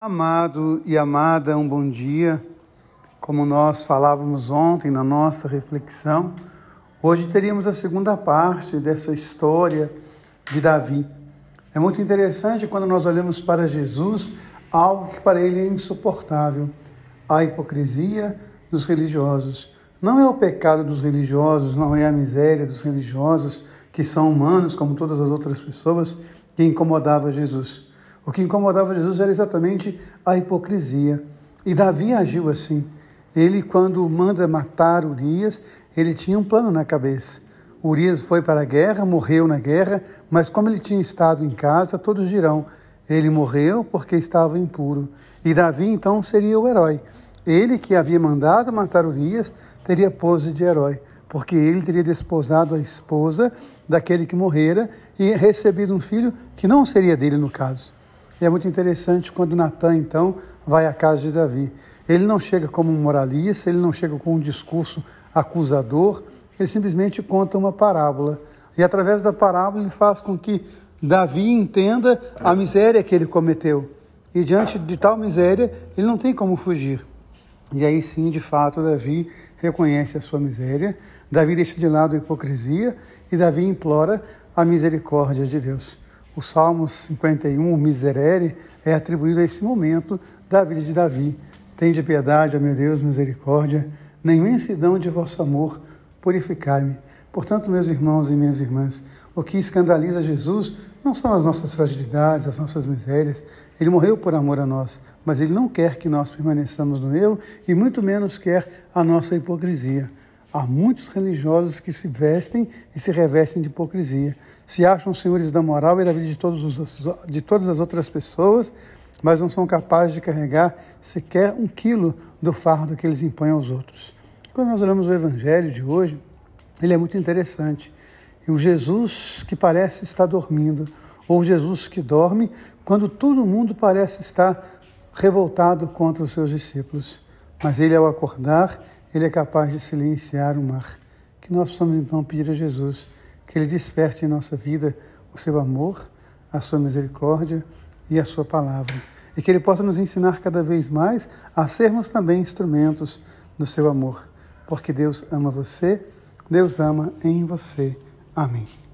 Amado e amada, um bom dia. Como nós falávamos ontem na nossa reflexão, hoje teríamos a segunda parte dessa história de Davi. É muito interessante quando nós olhamos para Jesus, algo que para ele é insuportável: a hipocrisia dos religiosos. Não é o pecado dos religiosos, não é a miséria dos religiosos, que são humanos como todas as outras pessoas, que incomodava Jesus. O que incomodava Jesus era exatamente a hipocrisia. E Davi agiu assim. Ele, quando manda matar Urias, ele tinha um plano na cabeça. Urias foi para a guerra, morreu na guerra, mas como ele tinha estado em casa, todos dirão: ele morreu porque estava impuro. E Davi então seria o herói. Ele que havia mandado matar Urias teria pose de herói, porque ele teria desposado a esposa daquele que morrera e recebido um filho que não seria dele no caso. E é muito interessante quando Natan, então, vai à casa de Davi. Ele não chega como um moralista, ele não chega com um discurso acusador, ele simplesmente conta uma parábola. E através da parábola ele faz com que Davi entenda a miséria que ele cometeu. E diante de tal miséria, ele não tem como fugir. E aí sim, de fato, Davi reconhece a sua miséria, Davi deixa de lado a hipocrisia e Davi implora a misericórdia de Deus. O Salmo 51, o Miserere, é atribuído a esse momento da vida de Davi. Tende piedade, ó meu Deus, misericórdia, na imensidão de vosso amor, purificai-me. Portanto, meus irmãos e minhas irmãs, o que escandaliza Jesus não são as nossas fragilidades, as nossas misérias. Ele morreu por amor a nós, mas ele não quer que nós permaneçamos no erro e muito menos quer a nossa hipocrisia. Há muitos religiosos que se vestem e se revestem de hipocrisia. Se acham senhores da moral e da vida de, os, de todas as outras pessoas, mas não são capazes de carregar sequer um quilo do fardo que eles impõem aos outros. Quando nós olhamos o Evangelho de hoje, ele é muito interessante. E o Jesus que parece estar dormindo, ou Jesus que dorme quando todo mundo parece estar revoltado contra os seus discípulos. Mas ele, ao acordar, ele é capaz de silenciar o mar. Que nós possamos então pedir a Jesus que Ele desperte em nossa vida o seu amor, a sua misericórdia e a sua palavra. E que Ele possa nos ensinar cada vez mais a sermos também instrumentos do seu amor. Porque Deus ama você, Deus ama em você. Amém.